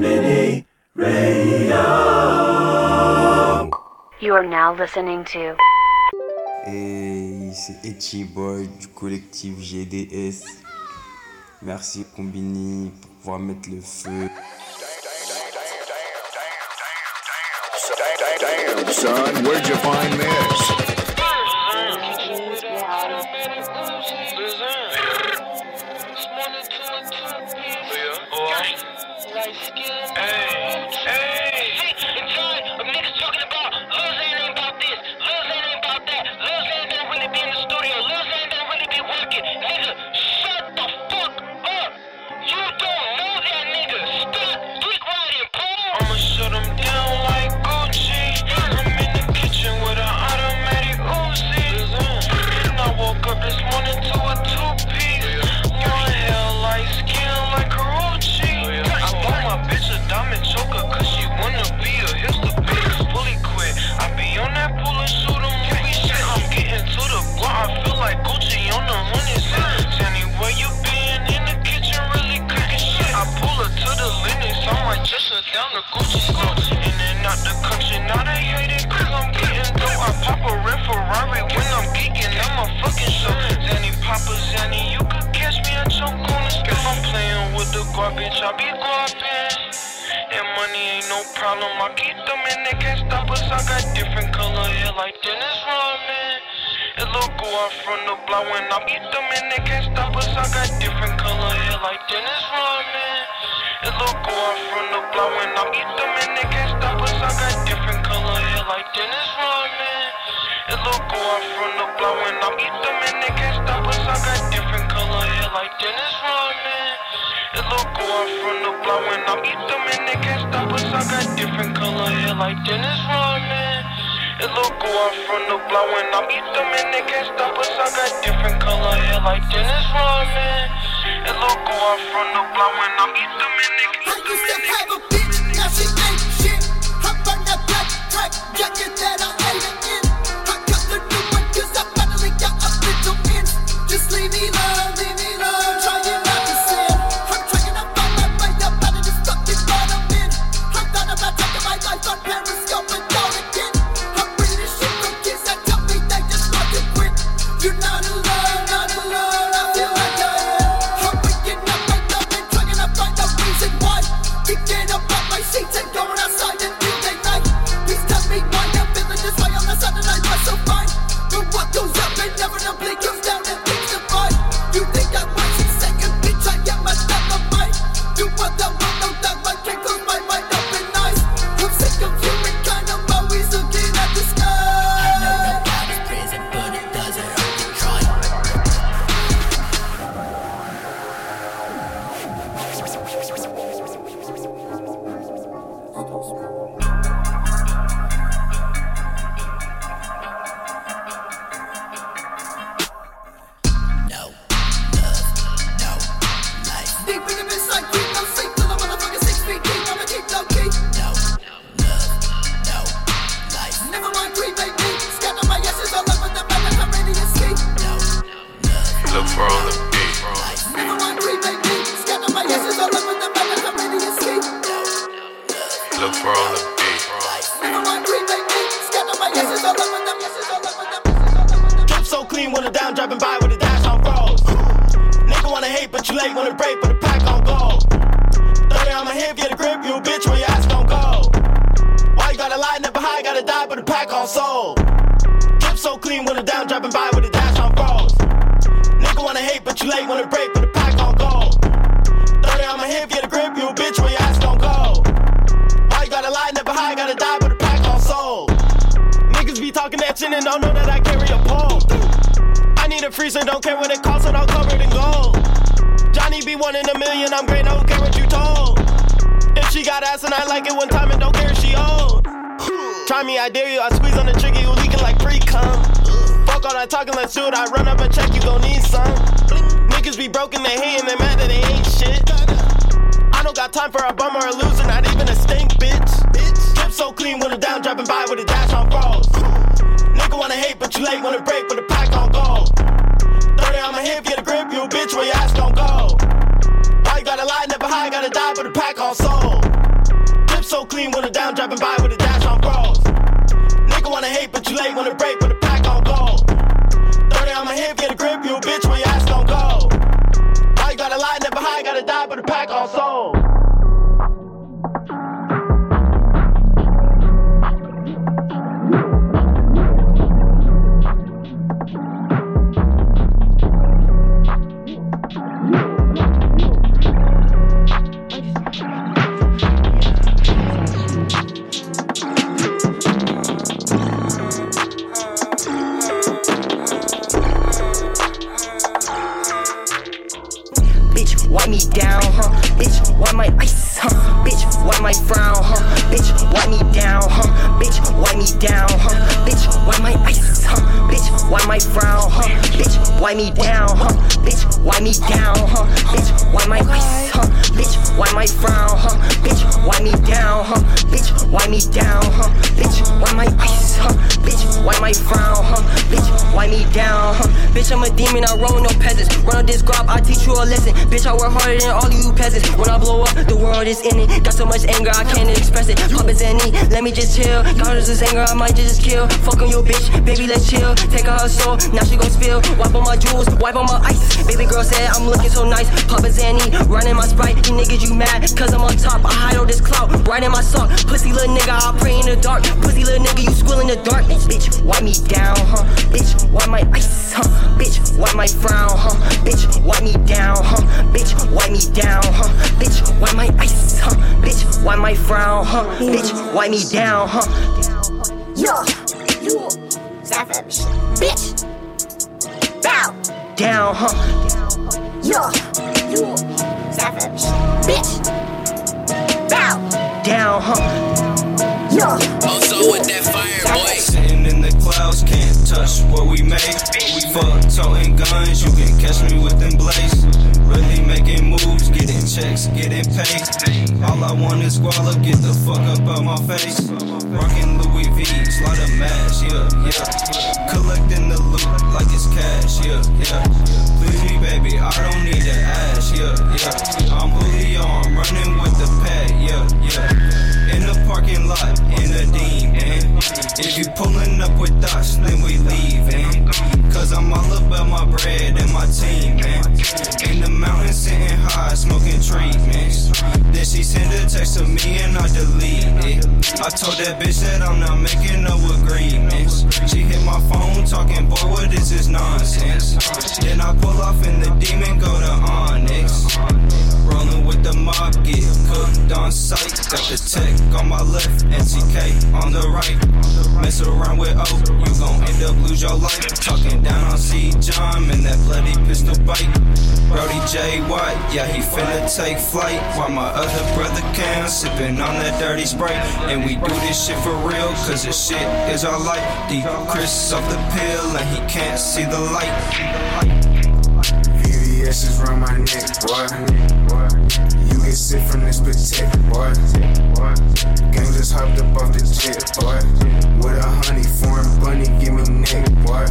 Mini Radio. You are now listening to Et c'est Etchi Boy du collectif GDS. Merci Combini pour pouvoir mettre le feu. Son, where'd you find this? Garbage, I be guaping. And money ain't no problem. I keep them and they can't stop us. I got different color hair like Dennis Rodman. It look go out from the block when I beat them and they can't stop us. I got different color hair like Dennis Rodman. It look go out from the block when I beat them and they can't stop us. I got different color hair like Dennis Rodman. It look go out from the block when I beat them and they can't stop us. I got different color hair like Dennis Rodman. Go out from the block when I beat them and they can't stop us. I got different color hair like Dennis Rodman. Go out from the block when I beat them and they can't stop us. I got different color hair like Dennis Rodman. Go out from the block when I beat them and all over the. Drip so clean when the down, driving by with a dash on froze. Nigga wanna hate, but you late when it break, but the pack on go. 30 on my hip, get a grip, you bitch where your ass gon' go. Why you gotta lie, never high, gotta die, but the pack on soul. Drip so clean when down, driving by with a dash on froze. Nigga wanna hate, but you late when it break, Shit and don't know that I carry a pole. I need a freezer, don't care what it costs, it all covered in gold. Johnny be one in a million, I'm great, I don't care what you told. If she got ass and I like it one time and don't care if she old. Try me, I dare you, I squeeze on the trigger, you leaking like pre cum. Fuck all that talking, let's do it, I run up and check, you gon' need some. Niggas be broken, they hating, they mad that they ain't shit. I don't got time for a bum or a loser, not even a stink, bitch. Drip so clean when it down, dropping by with a dash on froze. Wanna hate, but you late when it break, but the pack on go. 30 on my hip, get a grip, you bitch where your ass gon' go. You gotta lie, never high, gotta die, but the pack on soul. so clean when the down, driving by with a dash on froze. Nigga wanna hate, but you late when the break, but the pack on go. 30 on my hip, get a grip, you bitch when your ass don't go. You gotta lie, never high, gotta die, but the pack on soul. I'm a I roll no peasants. Run on this grab, I teach you a lesson. Bitch, I work harder than all of you peasants. When I blow up, the world is in it. Got so much anger, I can't express it. Papa Zanny, let me just chill. Got this anger, I might just kill. Fuck on your bitch, baby, let's chill. Take her her soul, now she gon' spill. Wipe on my jewels, wipe on my ice. Baby girl said I'm looking so nice. Papa Zanny, running my sprite. You niggas, you mad? Cause I'm on top. I hide all this clout, right in my sock. Pussy little nigga, I pray in the dark. Pussy little nigga, you squill in the dark. Bitch, wipe me down, huh? Bitch, wipe my ice, huh? Bitch, wipe my frown, huh? Bitch, wipe me down, huh? Bitch, wipe me down, huh? Bitch, wipe my ice, huh? Bitch, wipe my frown, huh? Bitch, wipe me down, huh? Yo, you, savage, bitch. Bow, Down, huh? yo, you, savage, bitch. Bow, Down, huh? yo, Also with that fire, boy. Clouds, can't touch what we make. We fuck toting guns, you can catch me with them blades. Really making moves, getting checks, getting paid. All I want is squalor, get the fuck up out my face. Rockin' Louis V's, lot of mash, yeah, yeah. Collecting the loot like yeah, he finna take flight. While my other brother Cam sipping on that dirty sprite. And we do this shit for real, cause this shit is our life. D. Chris off the pill, and he can't see the light. VVS is round my neck, boy. You get sick from this protect, boy. Gang just hopped up off the jet, boy. With a honey foreign bunny, give me neck, boy.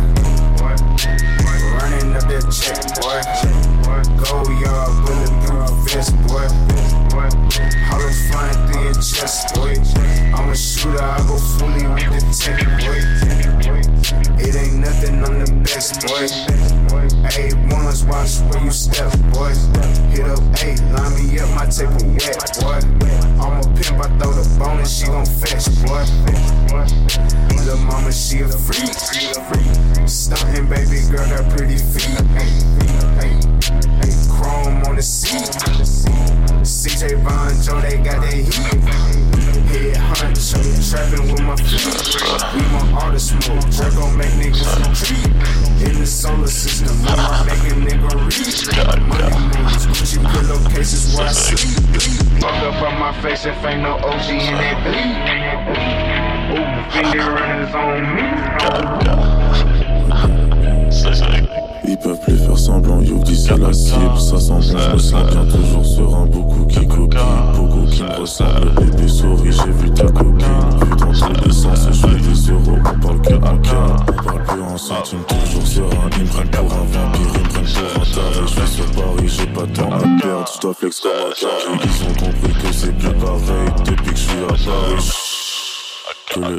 Running up that check, boy. Go yard, bulletproof vest, boy. Hollows flying through your chest, boy. I'm a shooter, I go fully with the tech, boy. It ain't nothing, I'm the best, boy. Hey, ones, watch where you step, boy. Hit up eight, line me up, my tape will wet, boy. I'm a pimp, I throw the bone and she gon' fetch, boy. Little mama, she a freak. Stuntin' baby girl got pretty feet. Hey, hey, hey, chrome on the seat. CJ Von Joe, they got that heat. Trapping with my feet. We want all the smoke, Jack gon' make niggas retreat. In the solar system, I might make a nigga reach. Money moves, Gucci pillowcases where I sleep. Fuck up on my face if ain't no OG in that bleed. Ooh, finger runners on me. Ils peuvent plus faire semblant, yo dit c'est la cible, ça sent bon, je me sens bien toujours serein, beaucoup qui copient, beaucoup qui me ressemblent, bébé souris, j'ai vu ta copine, vu dans tous les sens, je fais des euros, on parle que en on parle plus en centimes, toujours serein, ils me prennent pour un vampire, ils me prennent pour un taré, je suis sur Paris, j'ai pas de temps à perdre, je dois flex comme un carré, ils ont compris que c'est plus pareil, depuis que je suis à Paris. Que les.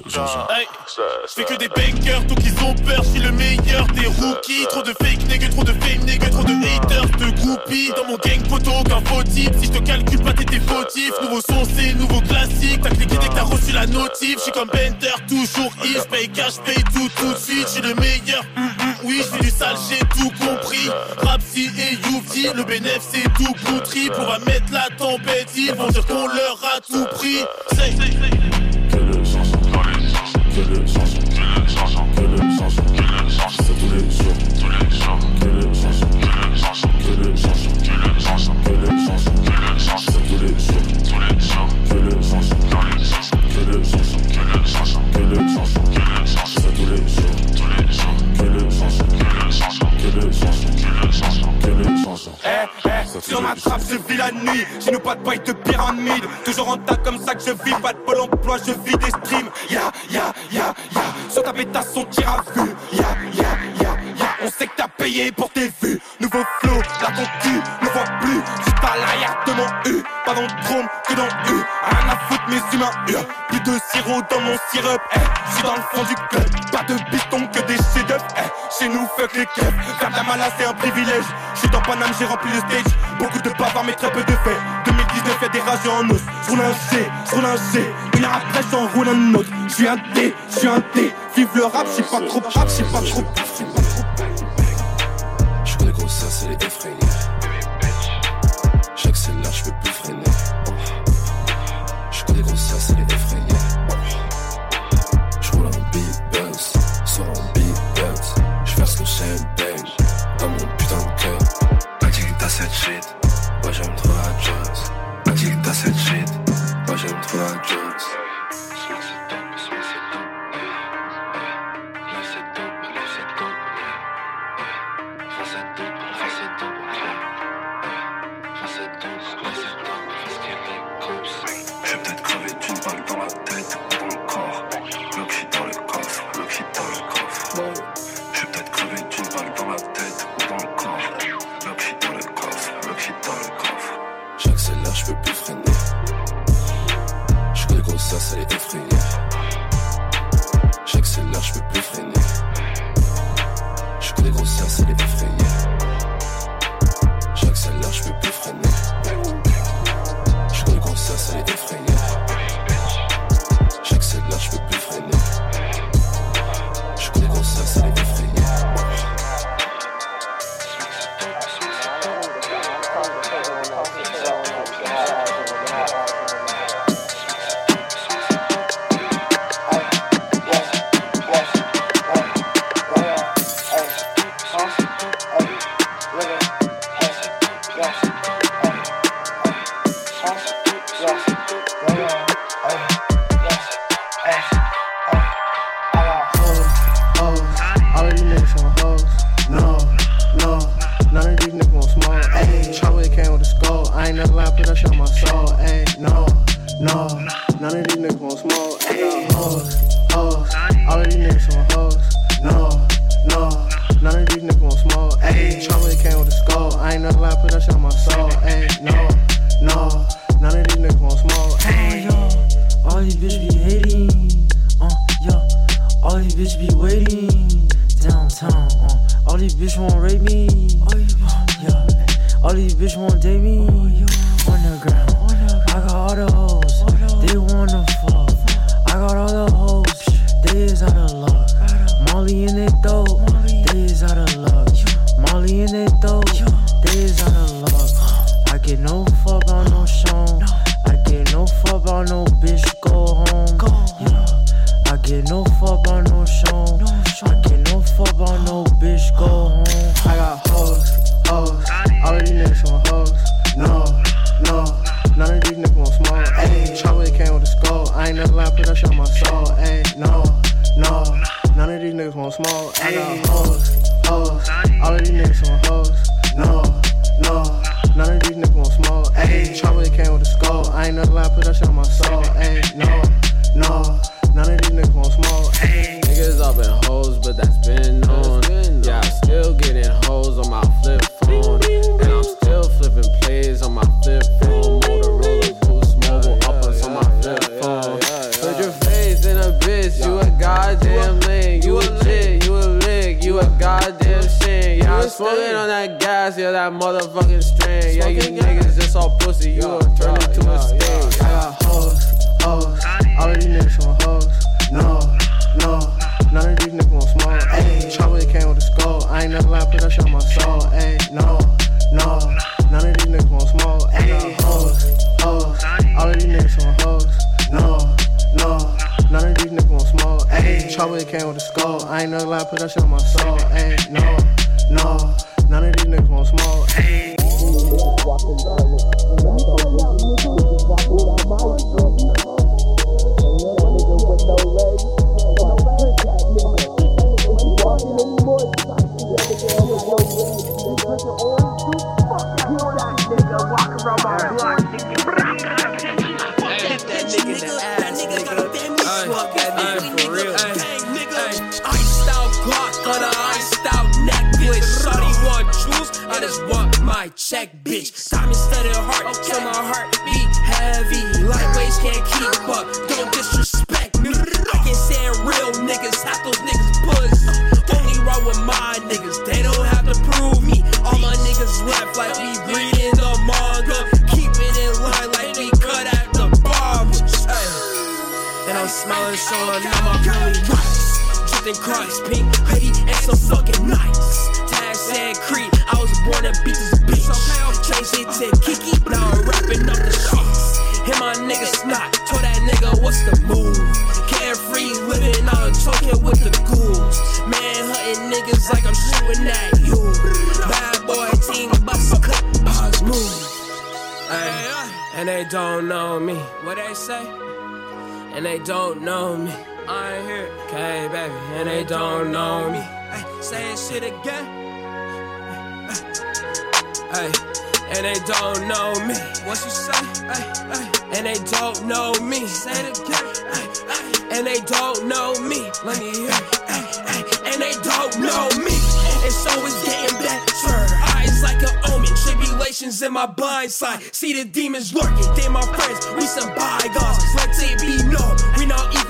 Hey, que des bakers, tout qu'ils ont peur, je suis le meilleur des rookies. Trop de fake niggas, trop de fame niggas, trop de haters, de groupies. Dans mon gang photo, aucun faux type. Si je te calcule pas, t'es fautif. Nouveau son, c'est nouveau classique. T'as cliqué dès que t'as reçu la notif. Je suis comme Bender, toujours if. Paye cash, paye tout, tout de suite. Je suis le meilleur. Hum, hum, oui, je du sale, j'ai tout compris. Rapsi et Youfti, le bénéf, c'est tout poutri. Pour mettre la tempête, ils vont dire qu'on leur a tout pris que le chanson, que le chanson, que le chanson, que le chanson, c'est tous les jours. Sur ma trappe je vis la nuit. Chez nous pas de bail de pyramide. Toujours en tas comme ça que je vis. Pas de pôle emploi je vis des streams. Ya ya ya ya. Sur ta pétasse on tire à vue. Ya ya ya ya. On sait que t'as payé pour tes vues. Nouveau flow, là ton ne voit plus. Juste à l'arrière de mon U. Pas dans le drone que dans U. Rien à foutre mes humains Plus de sirop dans mon syrup eh, Je suis dans le fond du club. Pas de biton que des eh, Chez nous fuck Faire de la mala c'est un privilège. Je suis dans Paname j'ai rempli le stage. Beaucoup de bavards mais très peu de faits. 2019 y'a des rageux en os. Je roule un G, je roule un G. Une heure après j'en roule un autre. Je suis un D, je suis un D Vive le rap, j'sais pas trop rap, j'sais pas trop Je so ain't no, no. None of these niggas want smoke. Ay. Niggas all been hoes, but that's been known. Yeah, I'm still getting hoes on my flip phone. And I'm still flipping plays on my flip phone. Motorola Boost Mobile yeah, uppers yeah, on my flip yeah, phone. Put your face in a bitch, you a goddamn link. You a lick, you a lick, you a goddamn shit. Yeah, I'm smoking on that gas, yeah, that motherfucking strain. Yeah, you niggas just all pussy, you a turn into to a niggas on hoes. No, no. None of these niggas want smoke. Ayy, trouble came with a skull. I ain't never lied, put that shit on my soul. Ayy, no, no. None of these niggas want smoke. I got hoes, hoes. All of these niggas on hoes. No, no. None of these niggas want smoke. Ayy, trouble came with a skull. I ain't never lied, put that shit on my soul. Ayy, no, no. None of these niggas want smoke. Ayy. Iced Hoodie, and some fucking nice. Tag said Creed, I was born to beat this bitch. Changed it to Kiki, now I'm rapping up the sheets. Hit my nigga snot, told that nigga what's the move. Carefree living, I'm talking with the ghouls. Man hunting niggas like I'm shooting at you. Bad boy team, bust cut, pause move. Ay, and they don't know me. What they say? And they don't know me. I ain't here, okay, baby. And they don't know me. Ay, say shit again. Hey, and they don't know me. What you say? Ay, ay, and they don't know me. Say it again. Ay, and they don't know me. Let me hear. it. Ay, ay, and they don't know me. And so it's getting better. Eyes like an omen. Tribulations in my blind side. See the demons lurking. They my friends. We some bygones. Let it be known.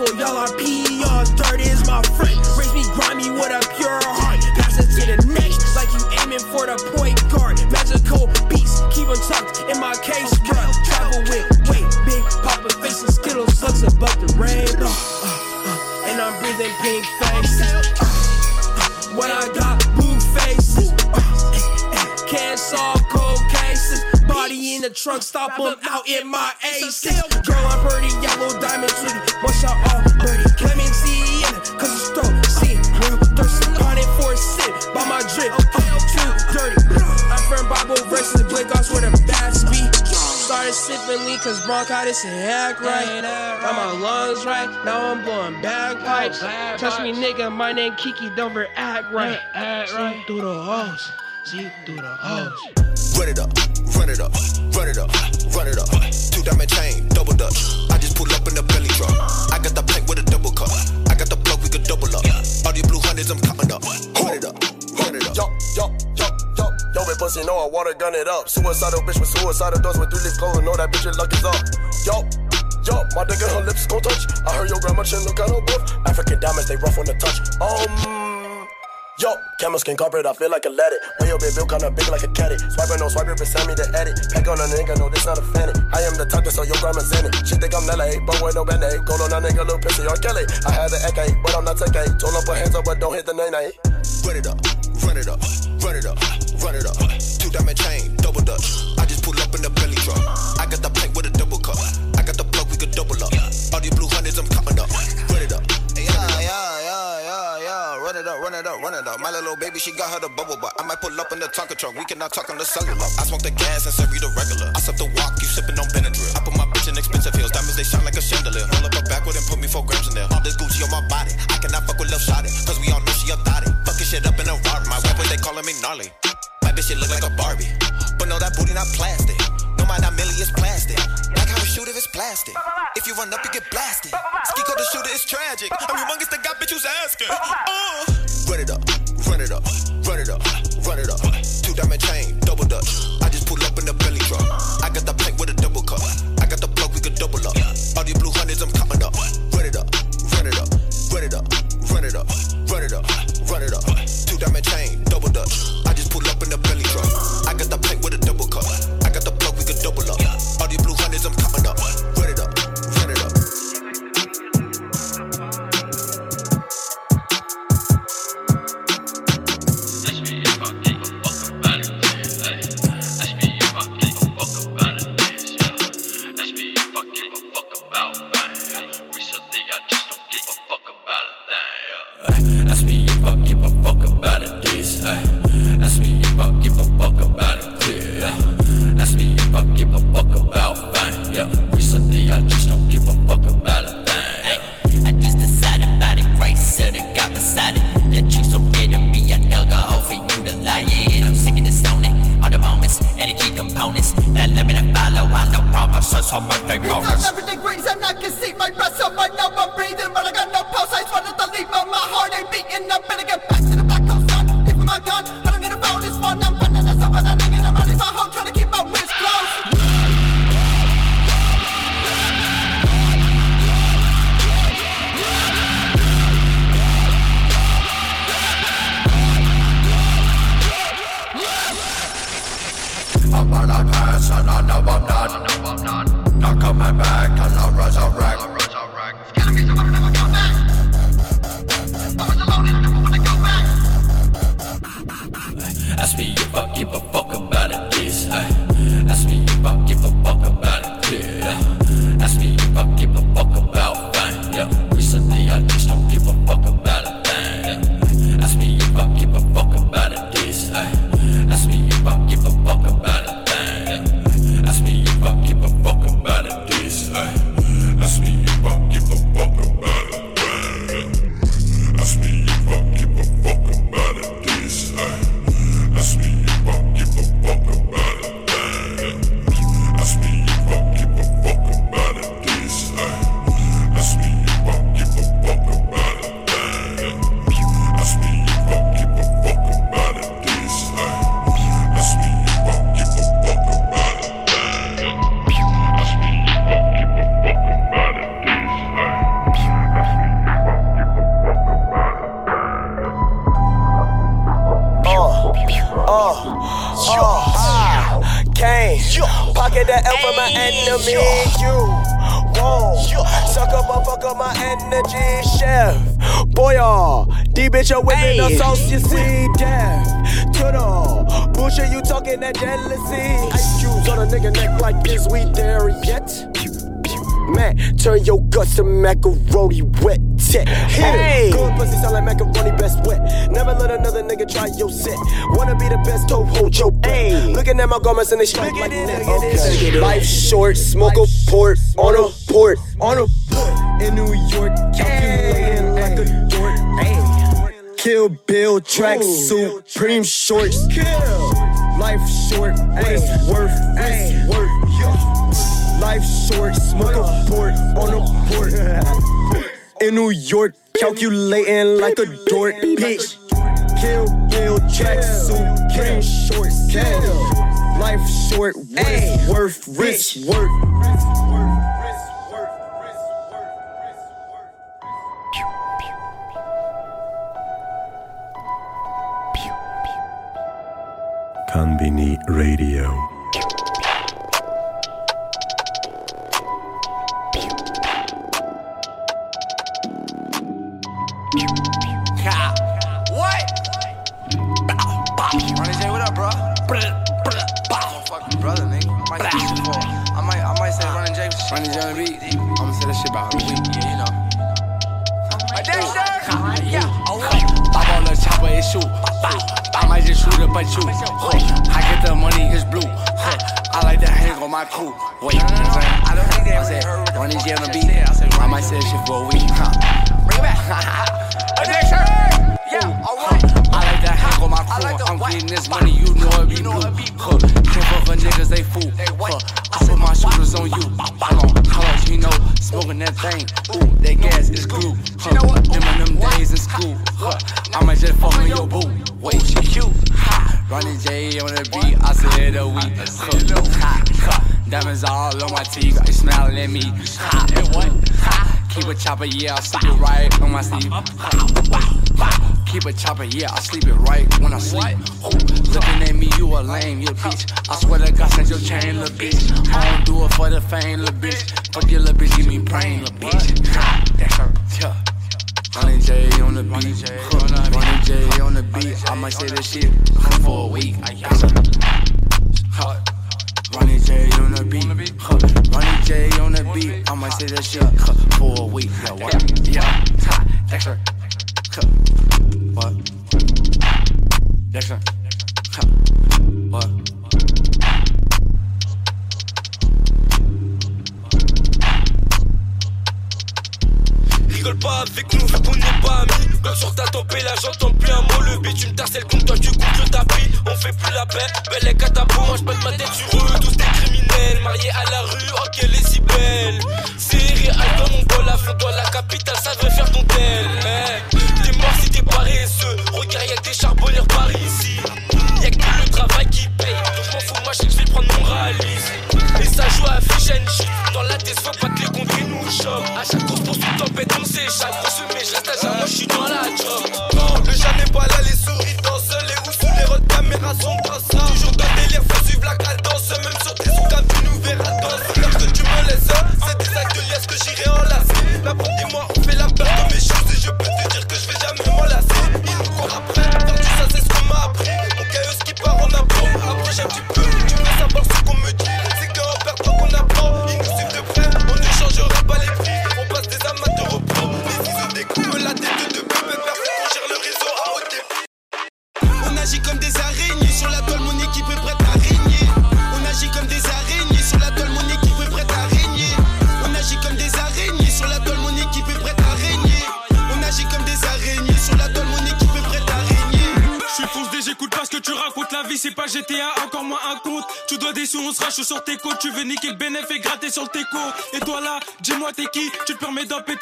Equal. Y'all are peons. Dirt is my friend. Raise me grimy with a pure heart. Pass it to the next. Like you aiming for the point guard. Magical beats. Keep them tucked in my case. Bro. Travel with weight. Big poppin' face and. Sucks above the rainbow. Uh, uh, and I'm breathing pink faces. Uh, uh, what I got, blue cases. Body in the trunk, stop them out in my aces. Girl, I'm pretty yellow diamond sweetie. One shot all birdie. Clemency in it, cause it's throat. See, real thirsty. On it for a sip, by my drip. Uh, too dirty. I'm from Bible versus Blake Ops with a bad speed. Started sipping lean cause bronchitis and act right. Got my lungs right, now I'm blowing bagpipes. Trust me, nigga, my name Kiki, don't act right. Act right. through the halls. See through the halls. Run it up, run it up, gun it up. Suicidal bitch with suicidal doors with three leaf clothing, know that bitch your luck is up. Yo, yo, my nigga, her lips gon' touch. I heard your grandma chin look kinda buff. African diamonds, they rough on the touch. Um, yo, camel skin carpet, I feel like a let it. Your big bill kinda big like a caddy. Swipe no swipe, it send me the edit. Pack on a nigga, no, this not a fanny. I am the that so your grandma's in it. She think I'm LA, but with no band aid. Gold on that nigga, little pissy on Kelly. I had the AK, but I'm not TK. Told up her hands up, but don't hit the nay. Run it up, run it up, run it up, run it up. Two diamond chain, double dutch. I just pull up in the belly truck. I got the plank with a double cup. I got the plug, we could double up. All these blue hundreds, I'm coming up. Run it up. Yeah, yeah, yeah, yeah, yeah. Run it up, run it up, run it up. My little baby, she got her the bubble butt. I might pull up in the Tonka truck. We cannot talk on the cellular. I smoke the gas and serve you the regular. I sip the walk, you sipping on Benadryl. I put my bitch in expensive heels. Diamonds, they shine like a chandelier. Roll up her backward and put me four grams in there. All this Gucci on my body. I cannot fuck with lil' shotty. Cause we all know she a thotty. Fucking shit up in a Rari. My rappers, they calling me gnarly. Bitch, shit look like a Barbie. But no, that booty not plastic. No, my not milli is plastic. Like how we shoot if it's plastic. If you run up, you get blasted. Ski the shooter is tragic. I'm humongous, the guy bitch who's asking. Uh. Run it up, run it up, run it up, run it up. Two diamond chain, double dutch. Looking at my garments and they strike like net. Okay. Life short, smoke a port on a port Fucking brother, nigga. I might say this shit for. I might, I might say Ronnie J. Ronnie J on the beat. I'ma say that shit about a week. Yeah, you know. Dexter. Oh, yeah. Pop on the chopper, shoot. I might just shoot it, but you. I get the money, it's blue. I like to hang on my crew. Wait, you know what I'm saying? I don't think they I said, Ronnie J on the beat. I might say that shit for a week. Bring it back. Dexter. I'm getting this money, you know it be blue. Huh. Can't fuck for niggas, they fool. Huh. I put my shooters on you. Hold on, hold on, you know, smoking that thing. Ooh, that gas is glue. Huh. Them in them days in school. Huh. I might just fuck on your boo. Wait, she cute. Ha. Ronnie J on the beat, I said a week. Huh. Ha. Ha. Diamonds all on my teeth, they smiling at me. Ha. And what? Ha. Keep a chopper, yeah, I sleep it right on my sleeve. Keep a chopper, yeah, I sleep it right when I sleep. Ooh, looking at me, you a lame, you bitch. I swear to God, send your chain, little bitch. I don't do it for the fame, little bitch. Fuck your little bitch, give me brain, little bitch. That's her, yeah. Ronnie J on the beat. Ronnie J on the beat. I might say this shit for a week. I guess. Huh. Ronnie J on the beat, huh. Ronnie J on the beat. I might say that shit huh, for a week. Yeah, what? Yeah. Huh. Rigole pas avec nous, vu qu'on n'est pas amis. Comme sur ta tempête, là j'entends plus un mot. Le beat, tu me tarcelles contre toi, tu comptes le tapis. On fait plus la paix, belle et catapult. Moi j'pète ma tête sur eux, tous des criminels. Mariés à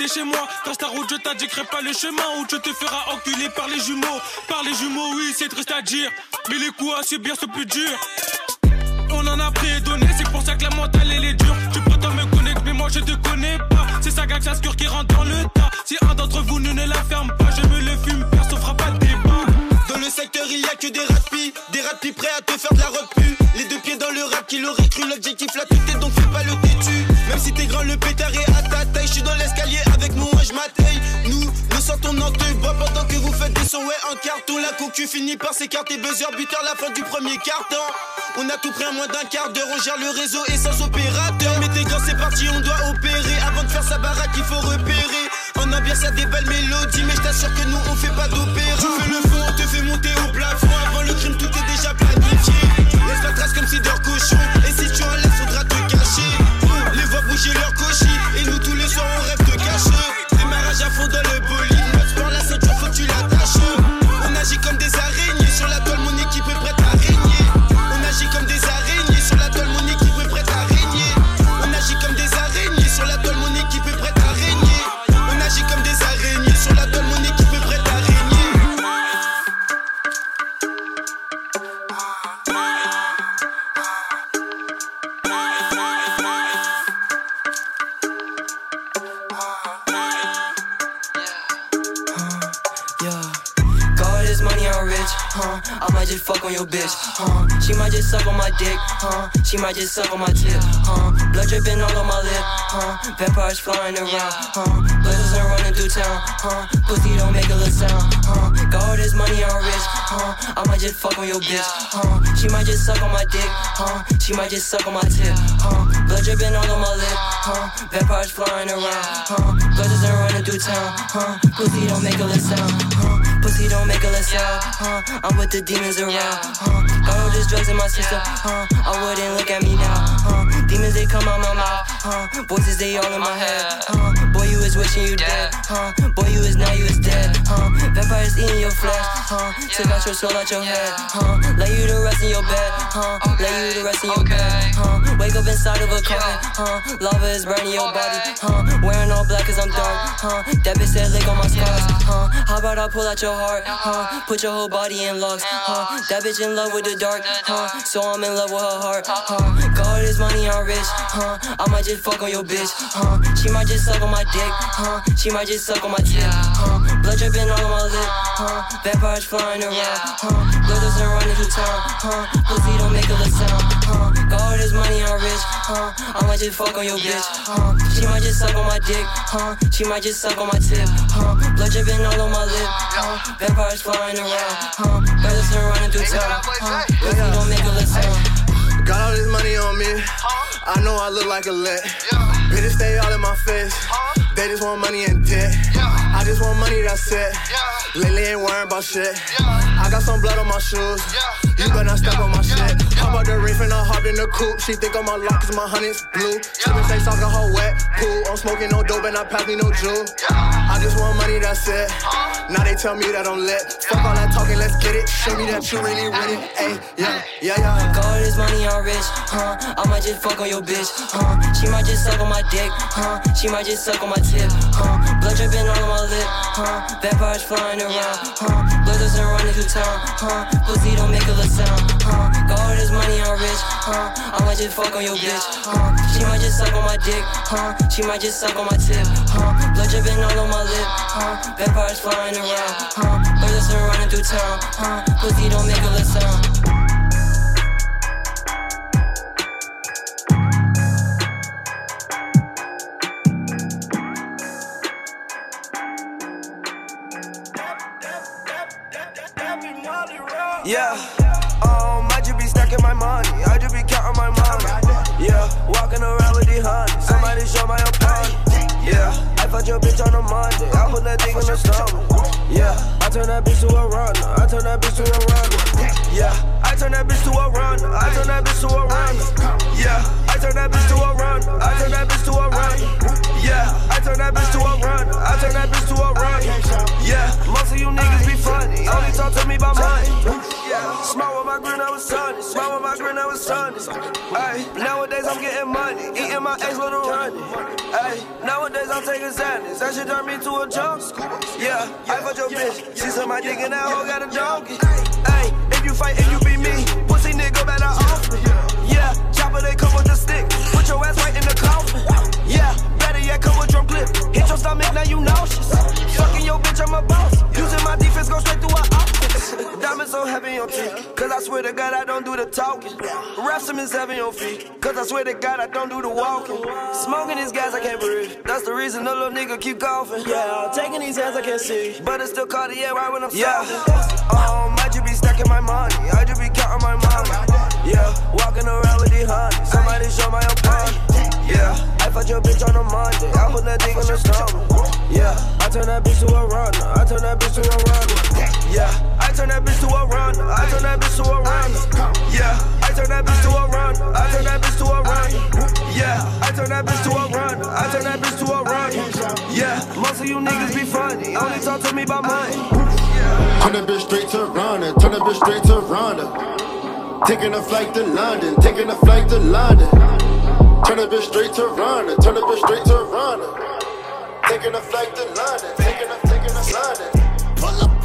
chez moi. Quand ta route, je t'indiquerai pas le chemin où tu te feras enculer par les jumeaux. Par les jumeaux, oui, c'est triste à dire. Mais les coups à subir sont plus durs. On en a pris et donné, c'est pour ça que la mentale elle est dure. Tu prétends me connaître, mais moi je te connais pas. C'est gars, que ça qui rentre dans le tas. Si un d'entre vous ne, la ferme pas, je me le fume, personne fera pas de débat. Dans le secteur, il y a que des rapis, des rapis prêts à te faire de la repu. Les deux pieds dans le rap, qui l'aurait cru, l'objectif la tête, donc fais pas le têtu. Même si t'es grand, le pétard est à ta taille. Je suis dans l'escalier carton. La cocu finit par s'écarter, buzzer, buteur, la fin du premier carton. On a tout pris en moins d'un quart d'heure, on gère le réseau et sans opérateur. Mais tes gants, c'est parti, on doit opérer. Avant de faire sa baraque, il faut repérer. On a bien ça des belles mélodies, mais je t'assure que nous, on fait pas d'opéra. Tu fais le fond, on te fait monter au plafond. Avant le crime, tout est déjà planifié. Fuck on your bitch, huh? She might just suck on my dick, huh? She might just suck on my tip, huh? Blood dripping all on my lip, huh? Vampires flying around, huh? Blizzards are running through town, huh? Pussy don't make a little sound, huh? God this money, I'm rich, huh? I might just fuck on your bitch, huh? She might just suck on my dick, huh? She might just suck on my tip, huh? Blood dripping all on my lip, huh? Vampires flying around, huh? Blizzards are running through town, huh? Pussy don't make a little sound, huh? Pussy don't make a little sound, huh? I'm with the demons around, huh? Got all these drugs in my system, huh? I wouldn't look at me now, huh? Demons they come out my mouth, huh? Voices they all in my head, huh? Wishing you dead, huh? Boy you is now you is dead, huh? Vampires eating your flesh, huh? Took out your soul out your head, huh? Lay you to rest in your bed, huh? Lay you to rest in your bed, huh? Wake up inside of a coffin, huh? Lava is burning your body, huh? Wearing all black cause I'm dark, huh? That bitch said lick on my scars, huh? How about I pull out your heart, huh? Put your whole body in locks, huh? That bitch in love with the dark, huh? So I'm in love with her heart, huh? God is money, I'm rich, huh? I might just fuck on your bitch, huh? She might just suck on my dick, huh? She might just suck on my tip, huh? Blood dripping all on my lip, huh? Vampires flying around, huh? Brothers are running through town, huh? Pussy don't make a little sound, huh? God is money, I'm rich, huh? I might just fuck on your bitch, huh? She might just suck on my dick, huh? She might just suck on my tip, huh? Blood dripping all on my lip, huh? Vampires flying around, huh? Brothers are running through town, huh? Pussy don't make a little sound. Got all this money on me. I know I look like a lick. Bitches stay all in my face. They just want money and dick. I just want money, that's it. Lately ain't worrying about shit. I got some blood on my shoes. You better not step on my shit. Hop out the reef and I hop in the coupe. She think I'm my lock cause my honey's blue. Sippin' face alcohol wet. Pool. I'm smoking no dope and I pass me no jewel. I just want money, that's it. Now they tell me that I'm lit. Fuck all that talking, let's get it. Show me that you really with it. Yeah, yeah, yeah. God is money, I'm rich, huh? I might just fuck on your bitch, huh? She might just suck on my dick, huh? She might just suck on my tip, huh? Blood dripping all on my lip, huh? Vampires flying around, huh? Brothers are running through town, huh? Pussy don't make a little sound, huh? Money, I'm rich, huh? I might just fuck on your bitch, huh? She might just suck on my dick, huh? She might just suck on my tip, huh? Blood dripping all on my lip, huh? Vampires flying around, huh? Brothers are running through town, huh? Pussy don't make a little sound. Yeah, fucked your bitch on a Monday. I put that dick in the stomach. Yeah, I turn that bitch to a runner. I turn that bitch to a runner. Yeah, I turn that bitch to a runner. I turn that bitch to a runner. Yeah, I turn that bitch to a runner. I turn that bitch to a runner. Yeah, I turn that bitch to a runner. I turn that bitch to a runner. Yeah, most of you niggas be funny. Only talk to me about money. Yeah. Smile with my grin, I was sunny. Smile with my grin, I was sunny. Hey, nowadays I'm getting money, eating my ex little running. Hey, nowadays I'm taking sadness. That shit turn me to a junk. Yeah, I fuck your bitch. She said my dick and that hoe got a donkey. Hey, if you fight, if you beat me, pussy nigga better off me. Yeah, chopper they come with the stick. Put your ass right in the coffin. Yeah, better yet come with drum clip. Hit your stomach, now you nauseous. Fucking your bitch, I'm a boss. Using my defense, go straight through her office. Diamonds so heavy on teeth. Cause I swear to God, I don't do the talking. Some is heavy on feet. Cause I swear to God, I don't do the walking. Smoking these guys, I can't breathe. That's the reason the little nigga keep coughing. Yeah, taking these hands, I can't see. But it's still Cartier right when I'm yeah. Um, I just be stacking my money. I just be counting my money. Yeah, walking around with these honey. Somebody show my opponent. Yeah, I fucked your bitch on a Monday. I put that dick in the stomach. Yeah, I turn that bitch to a runner. I turn that bitch to a runner. Yeah, I turn that bitch to a runner. I turn that bitch to a runner. Yeah, I turn that bitch to a runner. I turn that bitch to a runner. Yeah, I turn that bitch to a runner. I turn that bitch to a runner. Yeah, most of you niggas be funny. Only talk to me about money. Turn that bitch straight to Rhonda, turn that bitch straight to Rhonda. Taking a flight to London, taking a flight to London. Turn that bitch straight to Rhonda, turn that bitch straight to Rhonda. Taking a flight to London, taking a, taking a London. Pull up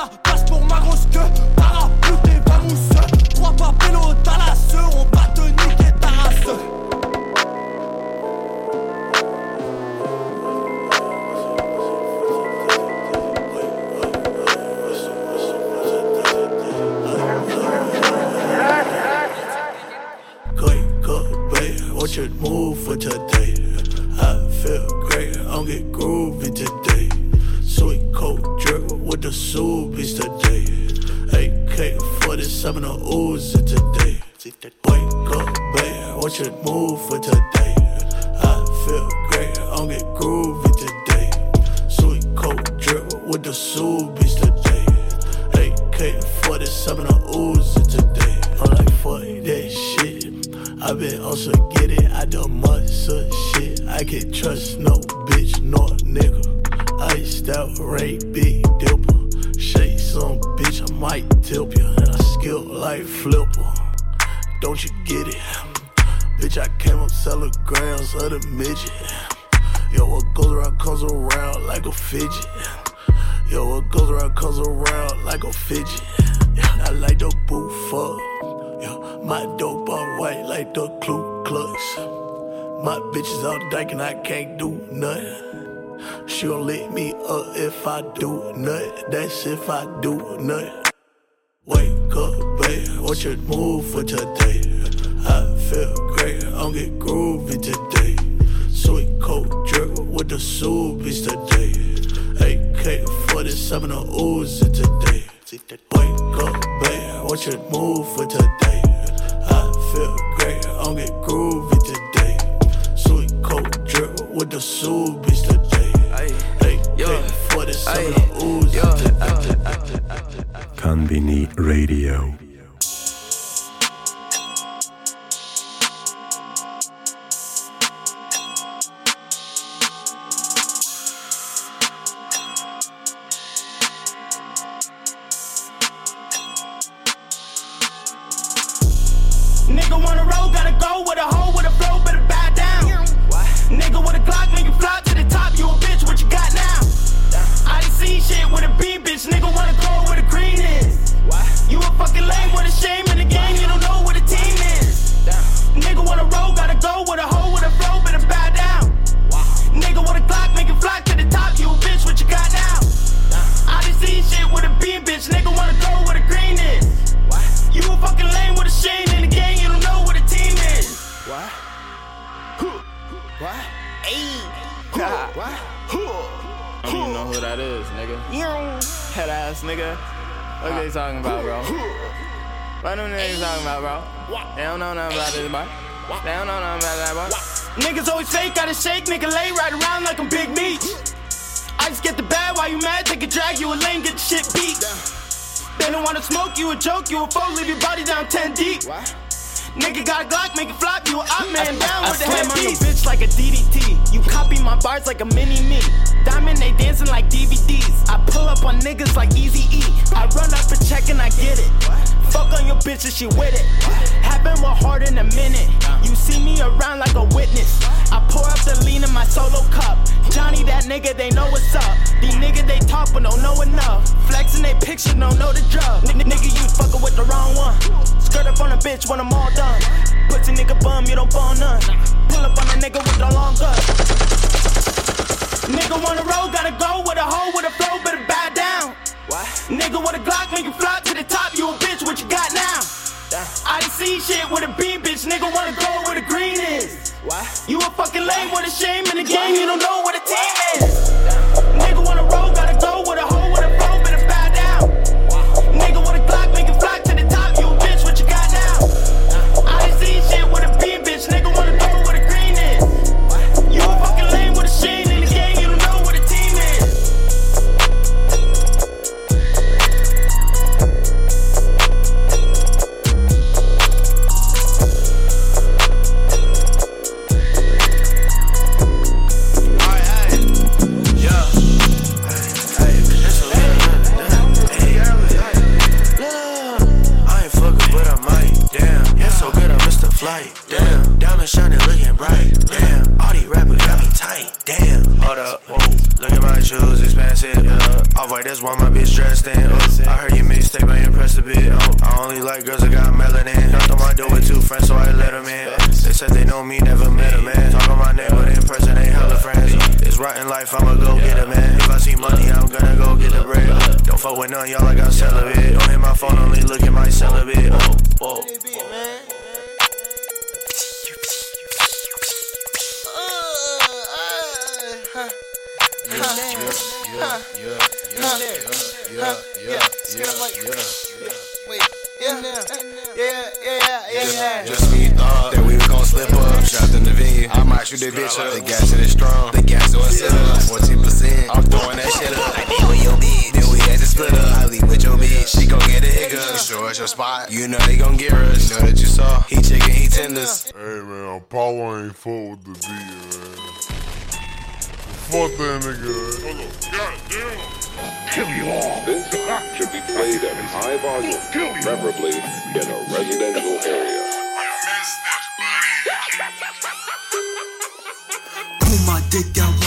가 jerk with the soupies today. AK 47 the Uzi. Today. Conbini Radio. Like a mini me. Diamond, they dancing like DVDs. I pull up on niggas like Easy E. I run up a check and I get it. Fuck on your bitch and she with it. Happen more hard in a minute. You see me around like a witness. I pour up the lean in my solo cup. Johnny, that nigga, they know what's up. These niggas, they talk but don't know enough. Flexing they picture, don't know the drug. Nigga, you fucking with the wrong one. Skirt up on a bitch when I'm all done. Pussy nigga bum, you don't bone none. Pull up on a nigga with the long gun. Nigga wanna roll, gotta go with a hoe with a flow, better bow down. What? Nigga with a Glock, make you fly to the top, you a bitch, what you got now? I done seen shit with a B bitch, nigga wanna go where the green is. What? You a fucking lame with a shame in the game, you don't know what a team is. Nigga wanna roll, gotta go with a hoe with a missed the flight. Damn, diamond shining, looking bright. Damn, all these rappers got me tight. Damn, hold up, whoa. Look at my shoes, expensive. Yeah, off white, that's why my bitch dressed in. Oh, I heard your mixtape, I impressed a bit. Oh, I only like girls that got melanin. Knocked on my door with two friends, so I let them in. They said they know me, never met a man. Talk on my name, but in person, they hella friends. It's rotten life, I'ma go get a man. If I see money, I'm gonna go get the bread. Don't fuck with none, y'all, I got celibate. Don't hit my phone, only look at my celibate. Oh, whoa. Just me thought that we was gon' slip up. Trapped in the venue. I might shoot that bitch up. The gas shit is strong. The gas doing sit up. 14%. I'm throwing that shit up. I deal with your bitch. Then we had to split up. I leave with your bitch. She gon' get a hiccup. Show us your spot. You know they gon' get us. Know that you saw. He chicken, he tenders. Hey man, Apollo ain't full with the man. Fuck that nigga. Goddamn. Kill you all. This should be played at high volume, preferably in a residential area. Pull my dick out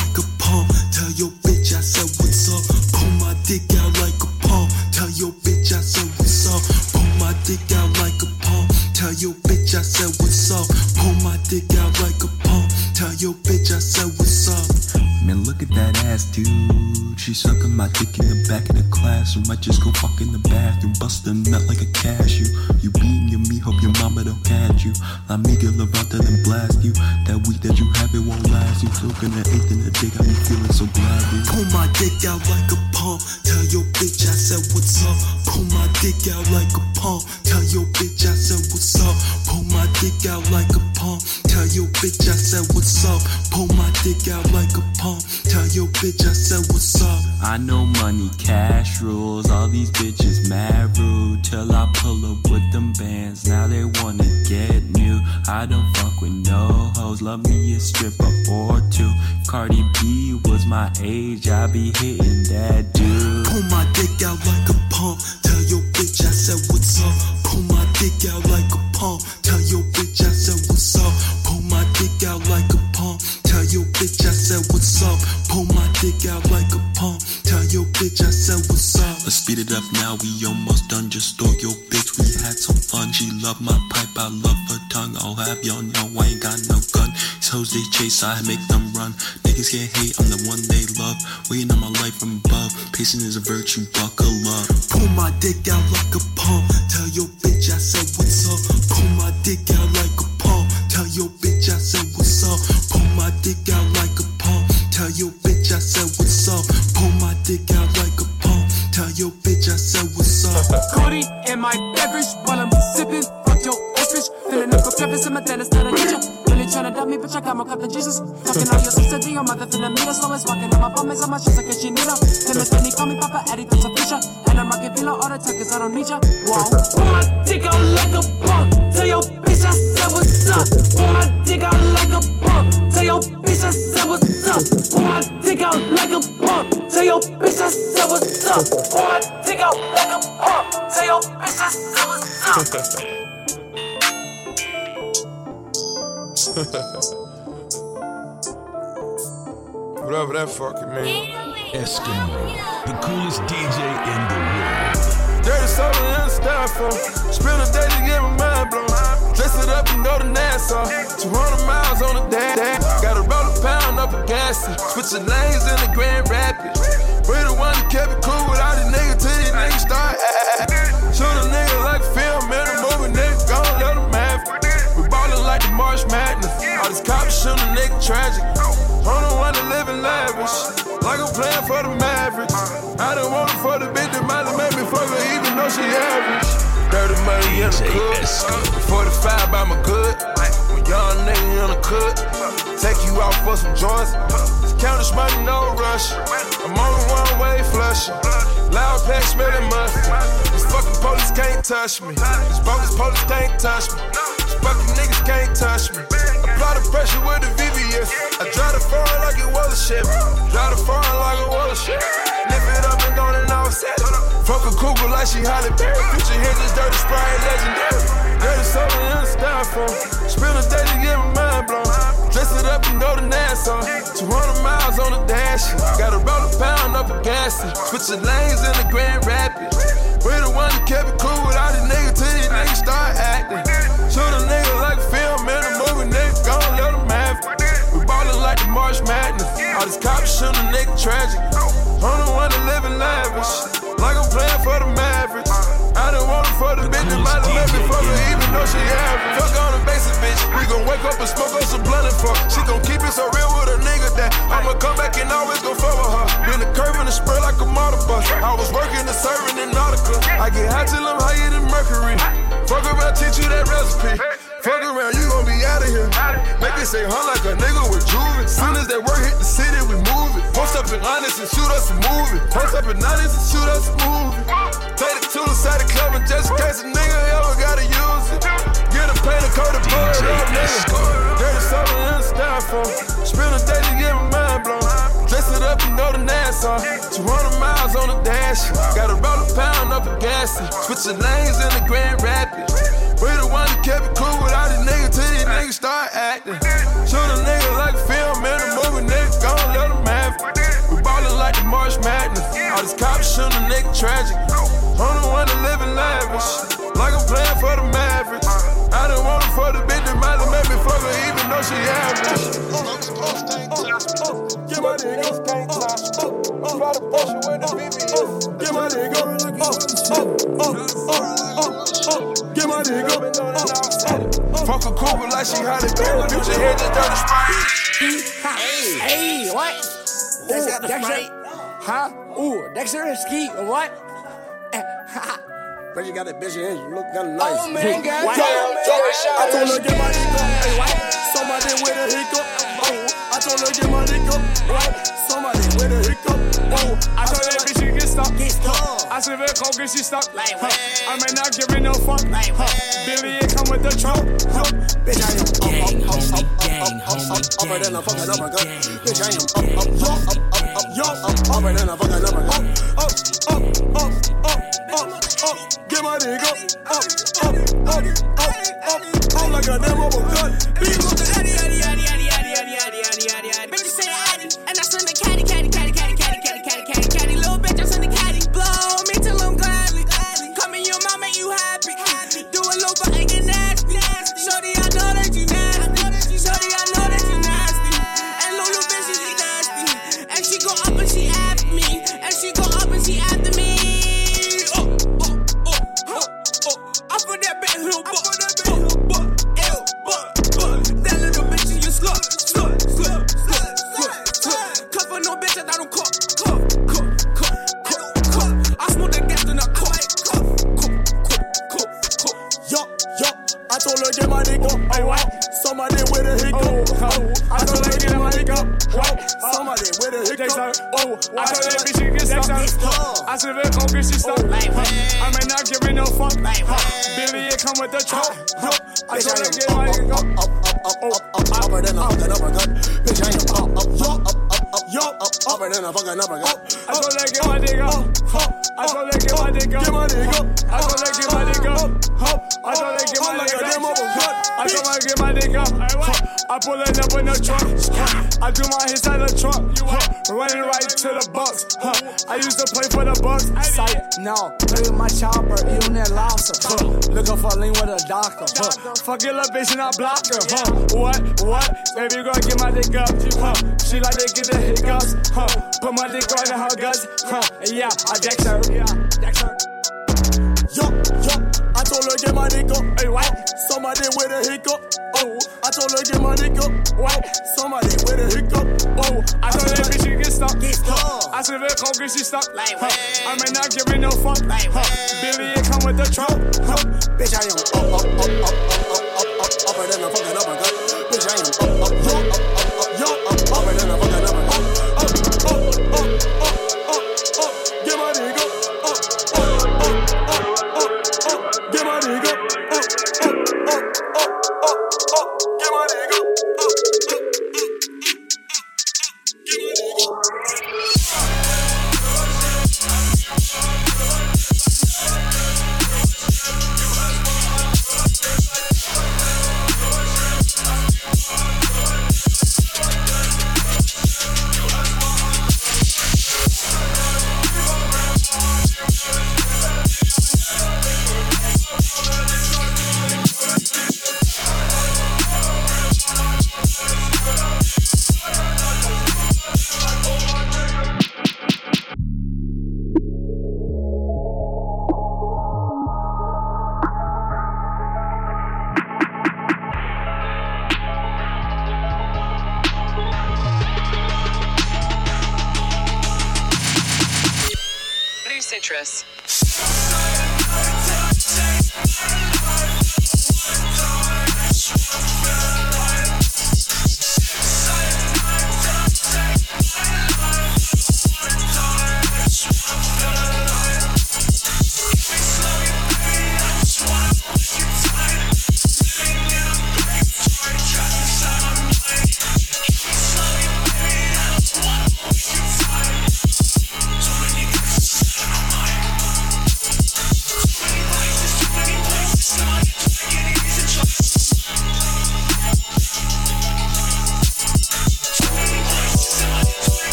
dick in the back classroom. I just go fuck in the bathroom, bust a nut like a cashew. You beating your meat, hope your mama don't catch you. La amiga Levanta then blast you. That week that you have it won't last. You took in the eighth in the dick, I be feeling so glad. Pull my dick out like a palm. Tell your bitch I said what's up. Pull my dick out like a palm. Tell your bitch age. I be hitting that dude. Pull my dick out like a palm. Tell your bitch I said what's up. Pull my dick out like a palm. Tell your bitch I said what's up. Pull my dick out like a palm. Tell your bitch I said what's up. Pull my dick out like a palm. Tell your bitch I said what's up. Let's speed it up now, we almost done. Just stole your bitch, we had some fun. She love my pipe, I love her tongue. I'll have y'all know I ain't got no gun. These hoes they chase, I make them run. Niggas can't hate, I'm the one they love. Waiting on my life from above. Patience is a virtue, buckle up. Pull my dick out like a palm. Tell your for the bitch that might have made me fuck her even though she average. Dirty money in the cook. 45 by my good. Young nigga in the cook. Take you out for some joints. Count this money, no rush. I'm on the one way flushing. Loud pack smelling mustard. These fucking police can't touch me. These bogus police can't touch me. These fucking niggas can't touch me. Apply the pressure with the VVS. I drive the foreign like it was a ship. Drive the foreign like it was a ship. Lift it up Fuck a cougar like she Halle Berry. Future hit this dirty sprite legendary. Dirty soda in the styrofoam. A day to get my mind blown. Dress it up and go to Nassau. 200 miles on the dash. Gotta roll a pound up a gas. Switching lanes in the Grand Rapids. We the one that kept it cool with all these niggas till these niggas start acting. Shoot a nigga like film in a movie, nigga. Gon' let him have it. We ballin' like the March Madness. All these cops shootin' a nigga tragic. I'm the one that living lavish. Like I'm playing for the Mavericks. I don't want it for the bitch that might have let me fuck her even know she average. Fuck on the basic bitch. We gon' wake up and smoke on some blunt and fuck. She gon' keep it so real with a nigga that I'ma come back and always go fuck with her. Been the curve and the spur like a motor bus. I was working the serving in Nautica. I get high till I'm higher than Mercury. Fuck around, teach you that recipe. Fuck around, you gon' be out of here. Make it say huh like a nigga with juvie. Soon as that work hit the city, we move it. Post up in honest and shoot us a movie. Post up in honest and shoot us a movie. Take it to the side of the club and just in case a nigga ever gotta use it. Get a paint a coat of blood up, nigga. Dirty something in the styrofoam. Spend a day to get my mind blown. Dress it up and go to Nassau. 200 miles on the dash. Got to roll a pound up a gas. Switch the lanes in the Grand Rapids. All these cops shootin' a nigga tragic. I'm the one that livin' lavish. Like I'm playin' for the Mavericks. I done want her for the bitch that might have made me fuck her even though she average. Get my nigga. Try to push you with the VVS. Get my nigga. Get my nigga. Fuck a Cooper like she Halle Berry. Future head just dirty spray. Hey, hey, what? Dex Ooh, got the Dexter, spray. Huh? Ooh, Dexter, ski, what? But you got that bitch in, you look kinda oh, nice. Oh, man, What? damn, I told her get my dick up, hey, what? Somebody with a hiccup, oh. I told her get my dick up, what? Somebody with a hiccup, oh. I told bitch she get stuck. Get stuck. I said coke and she stuck. Like huh. I may not give her no fuck. Like huh. Billy it come with the trunk. Huh. Bitch, I am up, up, up, up, up, up, up, up, upper than a fucking number gun. Bitch, I am up, up, up, up, up, up, yo, up, upper than a fucking number gun. Up, up, up, up, up, up, get my dick up, up, up, up, up, up, up like a damn gun. Bitch, Bitch, say addy, I told that bitch she get stuck. I said that coke and she. Huh. I may not give her no fuck. Billy it come with the trunk. Huh. I told her get my dick up. up, up, oh, up, up, upper than a fucking gun. Bitch, I am up, up, yo, up, up, up, yo, up, upper than a fucking gun. I told her get my dick up. I told her get my dick up. Get my dick Huh. I pull it up in the trunk. Huh. I do my hits out the trunk. Huh. Running right to the Bucks. Huh. I used to play for the Bucks. Sight, no, play with my chopper, eat that lobster. Huh. Looking for a link with a doctor. Huh. Fuck your little bitch and I block her. Huh. What? What? Baby girl, get my dick up. Huh. She like to get the hiccups. Huh. Put my dick right in her guts. Huh. Yeah, I dex her. Yeah, dex her. Yo, yo, I told her get my dick up. Hey, what? Somebody with a hiccup. Oh, I told her get my dick up. What? Somebody with a hiccup. Oh, I told that bitch she get stuck. Get stuck. I said that coke and she stuck. Huh. I may not give her no fuck. Huh. Billy it come with the truck. Huh. Bitch, I am up, up, up, up, up, up, up, up, upper than a fucking up, gun. Bitch, I am up, up, get my dick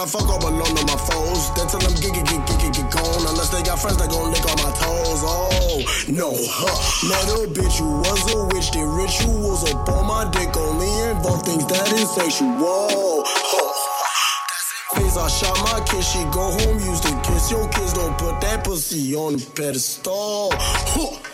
I fuck all alone on my foes. Then tell them get, get, get, get, gone. Unless they got friends that gon' lick all my toes. Oh, no, huh. Little bitch, you was a witch. Did rituals upon my dick. Only involve things that is sexual. Huh. I shot my kid, she go home, used to kiss your kids. Don't put that pussy on the pedestal. Huh.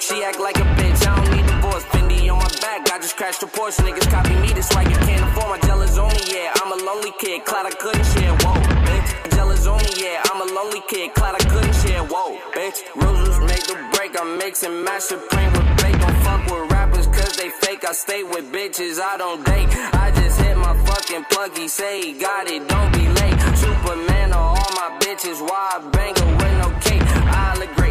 broke, she act like a bitch. I don't need divorce. Fendi on my back, I just crashed a Porsche. Niggas copy me, this why you can't afford. My jealous only. yeah. I'm a lonely kid, Cloud I couldn't share. Whoa, bitch. Jealous only. yeah. I'm a lonely kid, Cloud I couldn't share. Whoa, bitch. Roses make the break. I'm mixing my supreme with bake. Don't fuck with rappers, cause they fake. I stay with bitches, I don't date. I just hit my fucking plug. He say he got it, don't be late. Superman or all my bitches, why I bang with no cake. I look great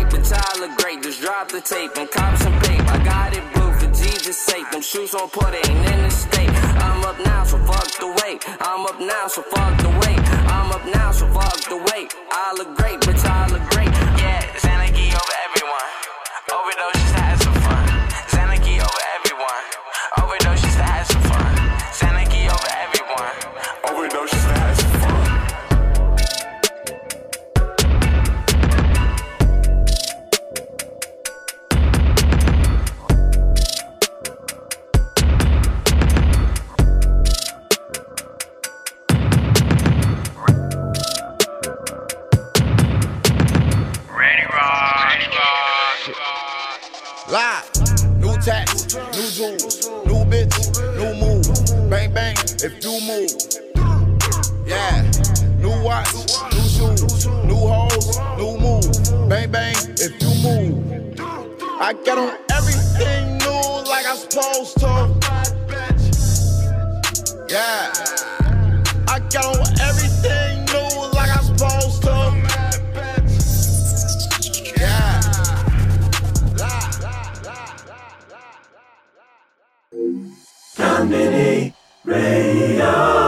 look great. Just drop the tape and cop some paper. I got it blue for Jesus' sake. Them shoes on put it ain't in the state. I'm up now, so fuck the wait. I'm up now, so fuck the wait. I'm up now, so fuck the wait. I look great, bitch, I look great. If you move. Yeah, new watch, new shoes, new hoes, new move. Bang bang, if you move. I get on everything new like I'm supposed to. Yeah, I get on know.